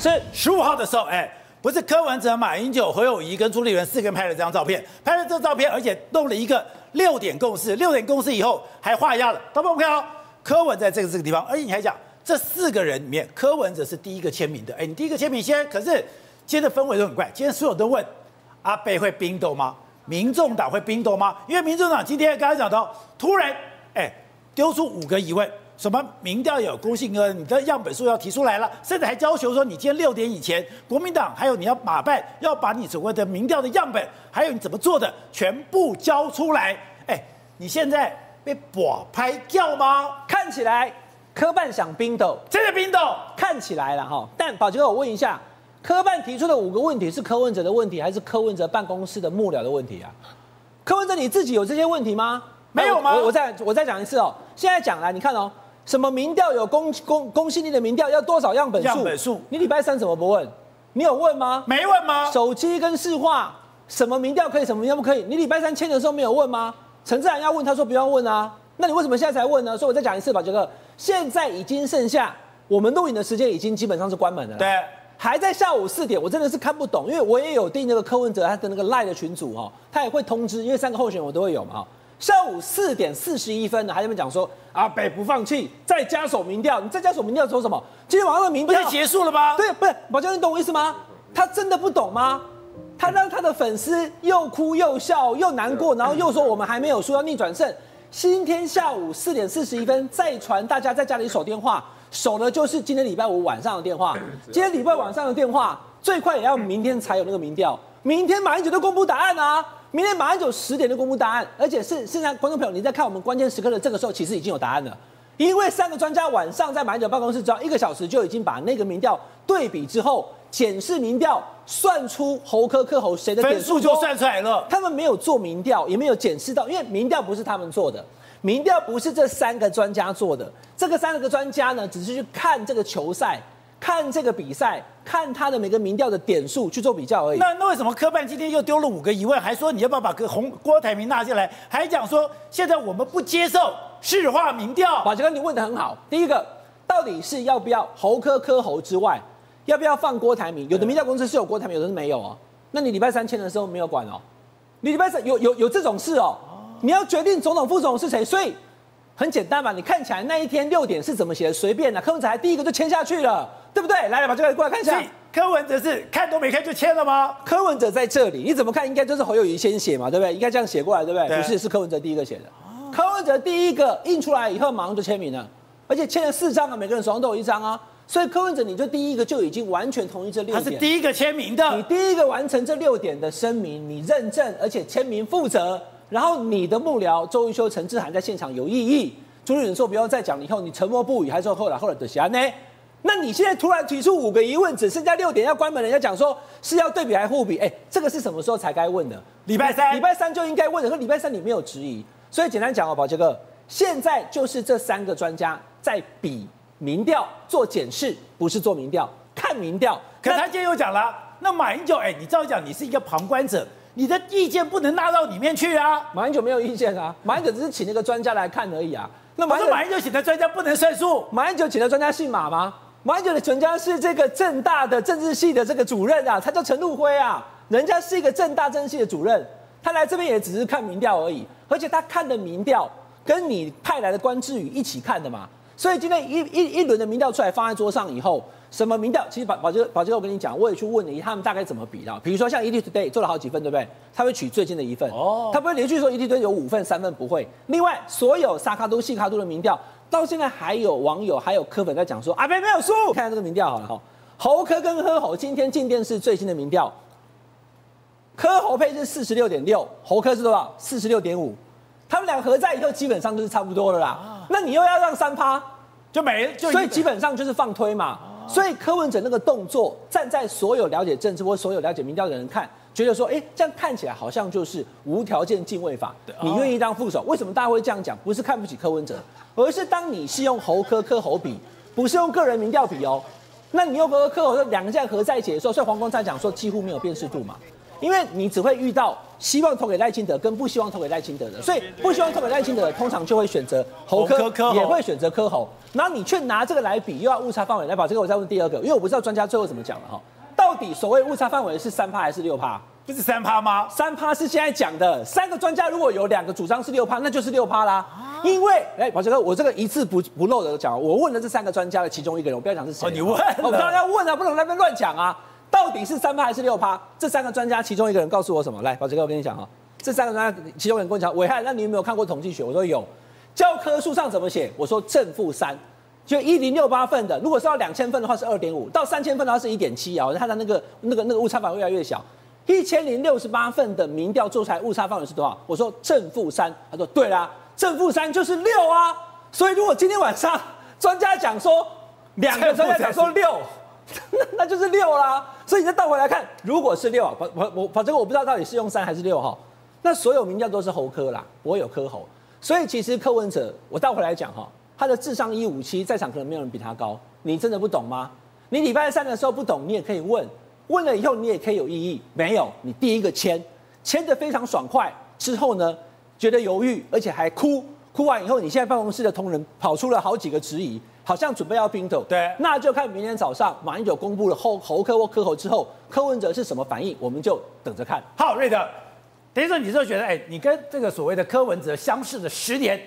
是十五号的时候，哎，不是柯文哲、马英九、何友宜跟朱立伦四个人拍了这张照片，拍了这张照片，而且弄了一个六点共识。六点共识以后还画押了，大家看哦，柯文在这个这个地方，而且你还讲这四个人里面，柯文哲是第一个签名的。哎，你第一个签名先，可是今天的氛围都很怪，今天所有人都问阿北会冰斗吗？民众党会冰斗吗？因为民众党今天刚才讲到，突然哎丢出五个疑问。什么民调有公信呢？你的样本数要提出来了，甚至还要求说，你今天六点以前，国民党还有你要马办要把你所谓的民调的样本，还有你怎么做的，全部交出来。哎，你现在被 bỏ 拍掉吗？看起来科办想冰斗，真的冰斗，看起来了哈。但宝杰哥，我问一下，科办提出的五个问题是柯文哲的问题，还是柯文哲办公室的幕僚的问题啊？柯文哲你自己有这些问题吗？没有吗？我，我再我再讲一次哦。现在讲来，你看哦。什么民调有公公公信力的民调要多少样本数？样本数，你礼拜三怎么不问？你有问吗？没问吗？手机跟市话，什么民调可以，什么民调不可以？你礼拜三签的时候没有问吗？陈志涵要问，他说不要问啊。那你为什么现在才问呢？所以我再讲一次吧，杰哥，现在已经剩下我们录影的时间已经基本上是关门了。对，还在下午四点，我真的是看不懂，因为我也有订那个柯文哲他的那个赖的群组哦，他也会通知，因为三个候选人我都会有嘛哈。下午四点四十一分呢，还在那边讲说阿北不放弃，再加手民调。你再加手民调说什么？今天晚上的民调结束了吗？对，不是宝杰，你懂我意思吗？他真的不懂吗？他让他的粉丝又哭又笑又难过，然后又说我们还没有输要逆转胜。今天下午四点四十一分再传大家在家里守电话，守的就是今天礼拜五晚上的电话。今天礼拜晚上的电话最快也要明天才有那个民调，明天马英九就公布答案啊。明天马上就十点就公布答案，而且是现在观众朋友你在看我们关键时刻的这个时候，其实已经有答案了，因为三个专家晚上在马英九办公室只要一个小时就已经把那个民调对比之后，检视民调，算出侯科科侯谁的点数就算出来了。他们没有做民调，也没有检视到，因为民调不是他们做的，民调不是这三个专家做的，这个三个专家呢，只是去看这个球赛。看这个比赛，看他的每个民调的点数去做比较而已。那那为什么科办今天又丢了五个疑问，还说你要不要把个洪郭台铭纳进来，还讲说现在我们不接受市话民调？宝杰哥，你问的很好。第一个，到底是要不要侯科科侯之外，要不要放郭台铭？有的民调公司是有郭台铭，有的是没有哦。那你礼拜三签的时候没有管哦？你礼拜三有有有这种事哦？你要决定总统副总统是谁，所以很简单嘛。你看起来那一天六点是怎么写的？随便的，柯文哲还第一个就签下去了。对不对？来来吧，就来过来看一下。柯文哲是看都没看就签了吗？柯文哲在这里，你怎么看？应该就是侯友宜先写嘛，对不对？应该这样写过来，对不对？对不是，是柯文哲第一个写的。哦、柯文哲第一个印出来以后，马上就签名了，而且签了四张啊，每个人手上都有一张啊。所以柯文哲你就第一个就已经完全同意这六点。他是第一个签名的。你第一个完成这六点的声明，你认证而且签名负责，然后你的幕僚周玉修、陈志涵在现场有异议，朱立伦说不要再讲了，以后你沉默不语，还说后来后来的啥呢？那你现在突然提出五个疑问，只剩下六点要关门，人家讲说是要对比还互比？哎，这个是什么时候才该问的？礼拜三，礼拜三就应该问的。可礼拜三你没有质疑，所以简单讲哦，宝杰哥，现在就是这三个专家在比民调做检视，不是做民调，看民调。可他今天又讲了，那马英九，哎，你照讲，你是一个旁观者，你的意见不能纳到里面去啊。马英九没有意见啊，马英九只是请那个专家来看而已啊。那马马英九请的专家不能算数？马英九请的专家姓马吗？马英九的全家是这个政大的政治系的这个主任啊，他叫陈陆辉啊，人家是一个政大政治系的主任，他来这边也只是看民调而已，而且他看的民调跟你派来的关志宇一起看的嘛，所以今天一一一轮的民调出来放在桌上以后，什么民调？其实宝宝杰宝杰哥，我跟你讲，我也去问了一下他们大概怎么比的，比如说像 ETtoday 做了好几份，对不对？他会取最近的一份，哦，他不会连续说 ETtoday 有五份三份不会，另外所有沙卡都细卡都的民调。到现在还有网友还有柯粉在讲说阿北没有输，看看这个民调好了哈，侯科跟柯侯今天进电视最新的民调，柯侯配是四十六点六，侯科是多少？四十六点五，他们俩合在以后基本上就是差不多了啦。那你又要让三趴，就没就，所以基本上就是放推嘛。所以柯文哲那个动作，站在所有了解政治或所有了解民调的人看。觉得说，哎，这样看起来好像就是无条件进位法。你愿意当副手？为什么大家会这样讲？不是看不起柯文哲，而是当你是用侯科科侯比，不是用个人民调比哦。那你用柯柯侯两个这样合在一起的时候，所以黄光在讲说几乎没有辨识度嘛。因为你只会遇到希望投给赖清德跟不希望投给赖清德的，所以不希望投给赖清德的，通常就会选择侯科，也会选择柯侯。然后你却拿这个来比，又要误差范围来把这个我再问第二个，因为我不知道专家最后怎么讲了哈。到底所谓误差范围是三趴还是六趴？不是三趴吗？三趴是现在讲的。三个专家如果有两个主张是六趴，那就是六趴啦。啊、因为，哎，宝杰哥，我这个一字不不漏的讲，我问了这三个专家的其中一个人，我不要讲是谁。哦，你问？我当然要问啊，不能在那边乱讲啊。到底是三趴还是六趴？这三个专家其中一个人告诉我什么？来，宝杰哥，我跟你讲啊，这三个专家其中一个人跟我讲，伟汉，那你有没有看过统计学？我说有。教科书上怎么写？我说正负三。就一零六八份的，如果是要两千份的话是二点五，到三千份的话是一点七啊。它的那个那个那个误差范围越来越小。一千零六十八份的民调做出来误差范围是多少？我说正负三，他说对啦，正负三就是六啊。所以如果今天晚上专家讲说两个专家讲说六，那那就是六啦。所以你再倒回来看，如果是六啊，反我我反正我不知道到底是用三还是六哈。那所有民调都是侯科啦，不会有科侯。所以其实柯文哲，我倒回来讲哈。他的智商一五七，在场可能没有人比他高。你真的不懂吗？你礼拜三的时候不懂，你也可以问，问了以后你也可以有异议。没有，你第一个签，签的非常爽快，之后呢，觉得犹豫，而且还哭，哭完以后，你现在办公室的同仁跑出了好几个质疑，好像准备要拼头。对，那就看明天早上马英九公布了侯侯科或科侯之后，柯文哲是什么反应，我们就等着看。好，瑞德，等于说你就觉得，哎，你跟这个所谓的柯文哲相识了十年，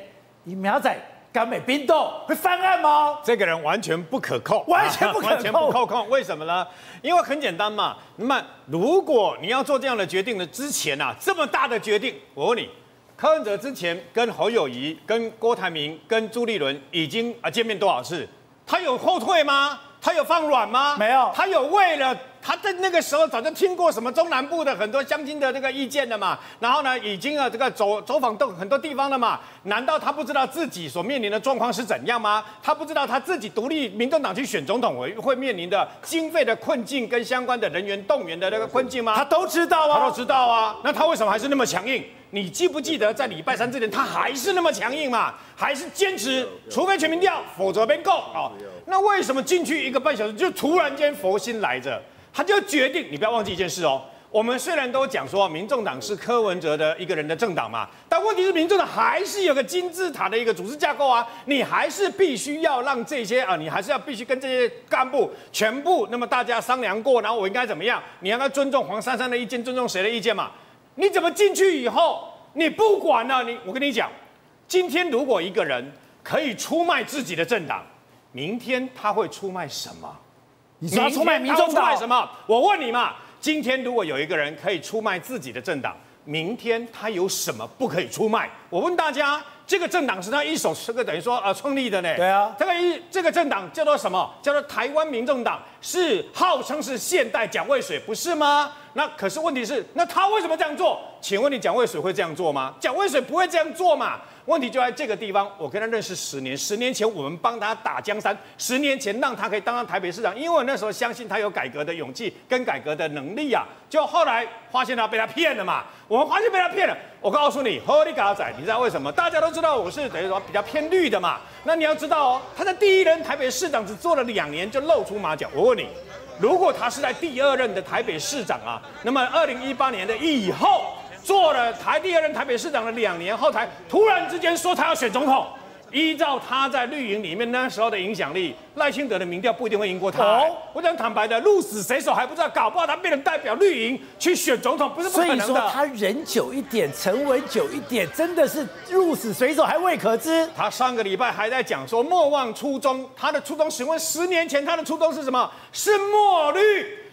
你苗仔。甘美冰豆会翻案吗？这个人完全不可控，完全不可控，完全不可控。为什么呢？因为很简单嘛。那么，如果你要做这样的决定的之前啊，这么大的决定，我问你，柯文哲之前跟侯友谊、跟郭台铭、跟朱立伦已经啊见面多少次？他有后退吗？他有放软吗？没有。他有为了。他在那个时候早就听过什么中南部的很多乡亲的那个意见了嘛，然后呢，已经啊这个走走访到很多地方了嘛，难道他不知道自己所面临的状况是怎样吗？他不知道他自己独立民众党去选总统会会面临的经费的困境跟相关的人员动员的那个困境吗？他都知道啊，他都知道啊，那他为什么还是那么强硬？你记不记得在礼拜三之前他还是那么强硬嘛？还是坚持除非全民调，否则变够啊？那为什么进去一个半小时就突然间佛心来着？他就决定，你不要忘记一件事哦。我们虽然都讲说，民众党是柯文哲的一个人的政党嘛，但问题是，民众党还是有个金字塔的一个组织架构啊。你还是必须要让这些啊，你还是要必须跟这些干部全部那么大家商量过，然后我应该怎么样？你应该尊重黄珊珊的意见，尊重谁的意见嘛？你怎么进去以后，你不管了？你我跟你讲，今天如果一个人可以出卖自己的政党，明天他会出卖什么？你要出卖民众党？出卖什么？我问你嘛，今天如果有一个人可以出卖自己的政党，明天他有什么不可以出卖？我问大家，这个政党是他一手这个等于说啊创立的呢？对啊，这个一这个政党叫做什么？叫做台湾民众党，是号称是现代蒋渭水，不是吗？那可是问题是，那他为什么这样做？请问你蒋渭水会这样做吗？蒋渭水不会这样做嘛？问题就在这个地方，我跟他认识十年，十年前我们帮他打江山，十年前让他可以当上台北市长，因为我那时候相信他有改革的勇气跟改革的能力啊。就后来发现他被他骗了嘛，我们发现被他骗了。我告诉你，何立嘎仔，你知道为什么？大家都知道我是等于说比较偏绿的嘛。那你要知道哦，他在第一任台北市长只做了两年就露出马脚。我问你，如果他是在第二任的台北市长啊，那么二零一八年的以后。做了台第二任台北市长的两年后，台突然之间说他要选总统。依照他在绿营里面那时候的影响力，赖清德的民调不一定会赢过他。哦，我讲坦白的，鹿死谁手还不知道，搞不好他变成代表绿营去选总统，不是不可能的。所以说他忍久一点，沉稳久一点，真的是鹿死谁手还未可知。他上个礼拜还在讲说莫忘初衷，他的初衷，请问十年前他的初衷是什么？是墨绿。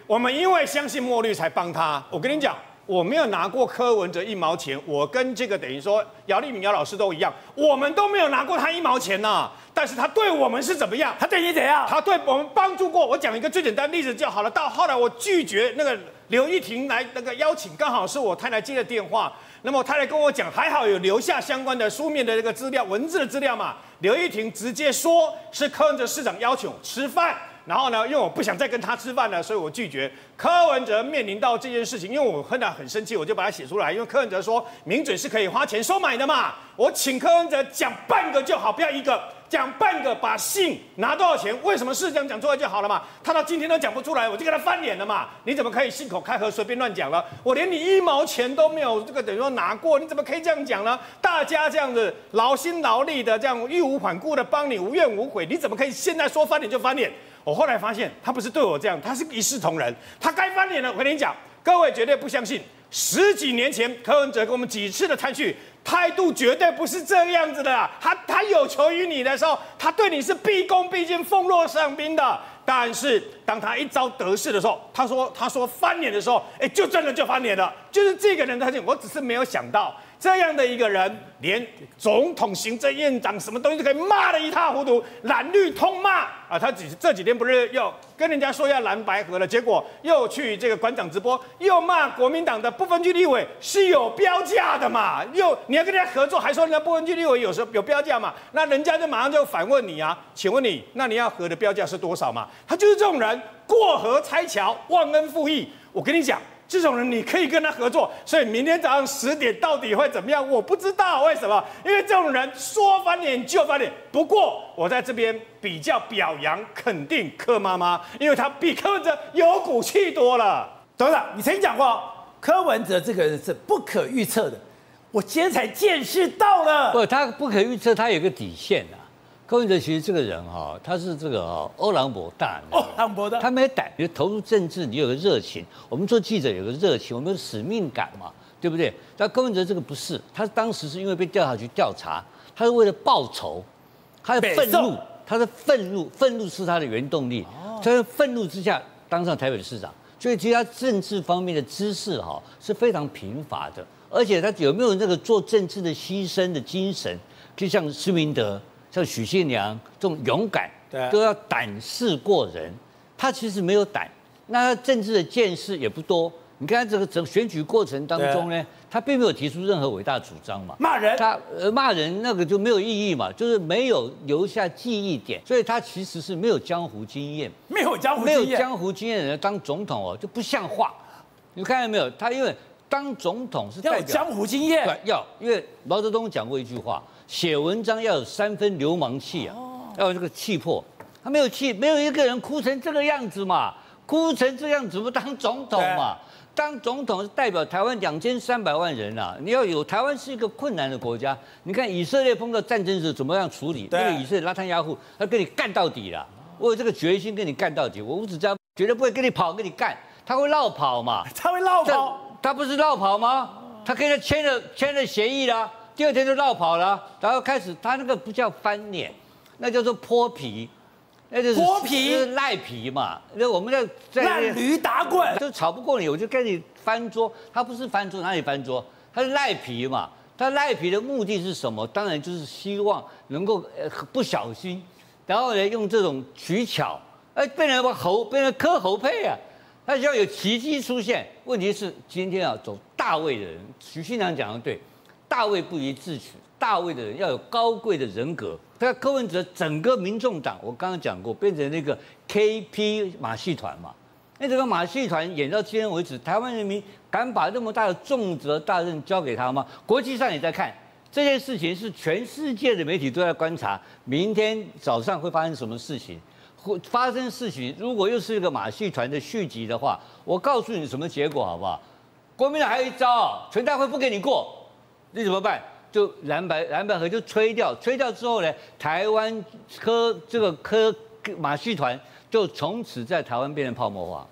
我们因为相信墨绿才帮他。我跟你讲。我没有拿过柯文哲一毛钱，我跟这个等于说姚立明姚老师都一样，我们都没有拿过他一毛钱呢。但是他对我们是怎么样？他对你怎样？他对我们帮助过。我讲一个最简单的例子就好了。到后来我拒绝那个刘玉婷来那个邀请，刚好是我太太接的电话。那么我太太跟我讲，还好有留下相关的书面的这个资料、文字的资料嘛。刘玉婷直接说是柯文哲市长邀请吃饭。然后呢，因为我不想再跟他吃饭了，所以我拒绝。柯文哲面临到这件事情，因为我很很生气，我就把它写出来。因为柯文哲说，名嘴是可以花钱收买的嘛，我请柯文哲讲半个就好，不要一个。讲半个，把信拿多少钱？为什么是这样讲出来就好了嘛？他到今天都讲不出来，我就跟他翻脸了嘛？你怎么可以信口开河随便乱讲了？我连你一毛钱都没有，这个等于说拿过，你怎么可以这样讲呢？大家这样子劳心劳力的，这样义无反顾的帮你，无怨无悔，你怎么可以现在说翻脸就翻脸？我后来发现他不是对我这样，他是一视同仁，他该翻脸了。我跟你讲，各位绝对不相信，十几年前柯文哲跟我们几次的谈叙。态度绝对不是这个样子的。他他有求于你的时候，他对你是毕恭毕敬、奉若上宾的。但是当他一朝得势的时候，他说他说翻脸的时候，哎，就真的就翻脸了。就是这个人，他就我只是没有想到。这样的一个人，连总统、行政院长什么东西都可以骂得一塌糊涂，蓝绿通骂啊！他几这几天不是又跟人家说要蓝白合了，结果又去这个馆长直播，又骂国民党的不分区立委是有标价的嘛？又你要跟人家合作，还说人家不分区立委有时候有标价嘛？那人家就马上就反问你啊，请问你，那你要合的标价是多少嘛？他就是这种人，过河拆桥，忘恩负义。我跟你讲。这种人你可以跟他合作，所以明天早上十点到底会怎么样？我不知道为什么，因为这种人说翻脸就翻脸。不过我在这边比较表扬肯定柯妈妈，因为她比柯文哲有骨气多了。董事长，你曾经讲过柯文哲这个人是不可预测的，我今天才见识到了。不，他不可预测，他有个底线啊。柯文哲其实这个人哈，他是这个哈欧朗博大，欧郎博大，他没胆，你投入政治，你有个热情。我们做记者有个热情，我们有使命感嘛，对不对？但柯文哲这个不是，他当时是因为被调查局调查，他是为了报仇，他的愤怒，他的愤怒，愤怒是他的原动力。他在愤怒之下当上台北市长，所以其实他政治方面的知识哈是非常贫乏的，而且他有没有那个做政治的牺牲的精神？就像施明德。像许信良这种勇敢，对，都要胆识过人。他其实没有胆，那他政治的见识也不多。你看这个整选举过程当中呢，他并没有提出任何伟大主张嘛。骂人，他呃骂人那个就没有意义嘛，就是没有留下记忆点。所以他其实是没有江湖经验，没有江湖没有江湖经验的人当总统哦就不像话。你看到没有？他因为当总统是代表要有江湖经验，对，要因为毛泽东讲过一句话。写文章要有三分流氓气啊，要有这个气魄。他没有气，没有一个人哭成这个样子嘛，哭成这样子不当总统嘛？当总统是代表台湾两千三百万人啊，你要有台湾是一个困难的国家。你看以色列碰到战争时怎么样处理？那个以色列拉汤亚胡，他跟你干到底了。我有这个决心跟你干到底，我吴子嘉绝对不会跟你跑，跟你干。他会绕跑嘛？他会绕跑？他不是绕跑吗？他跟他签了签了协议了。第二天就绕跑了，然后开始他那个不叫翻脸，那叫做泼皮，那就是泼皮赖皮嘛。那我们在烂驴打滚，就吵不过你，我就跟你翻桌。他不是翻桌，哪里翻桌？他是赖皮嘛。他赖皮的目的是什么？当然就是希望能够呃不小心，然后呢用这种取巧，哎变成把侯变成磕猴配啊。他需要有奇迹出现。问题是今天啊走大卫的人，徐新良讲的对。大卫不宜自取，大卫的人要有高贵的人格。他柯文哲整个民众党，我刚刚讲过，变成那个 KP 马戏团嘛。那这个马戏团演到今天为止，台湾人民敢把那么大的重责大任交给他吗？国际上也在看这件事情，是全世界的媒体都在观察。明天早上会发生什么事情？会发生事情，如果又是一个马戏团的续集的话，我告诉你什么结果好不好？国民党还有一招，全大会不给你过。你怎么办？就蓝白蓝白合就吹掉，吹掉之后呢，台湾科这个科马戏团就从此在台湾变成泡沫化。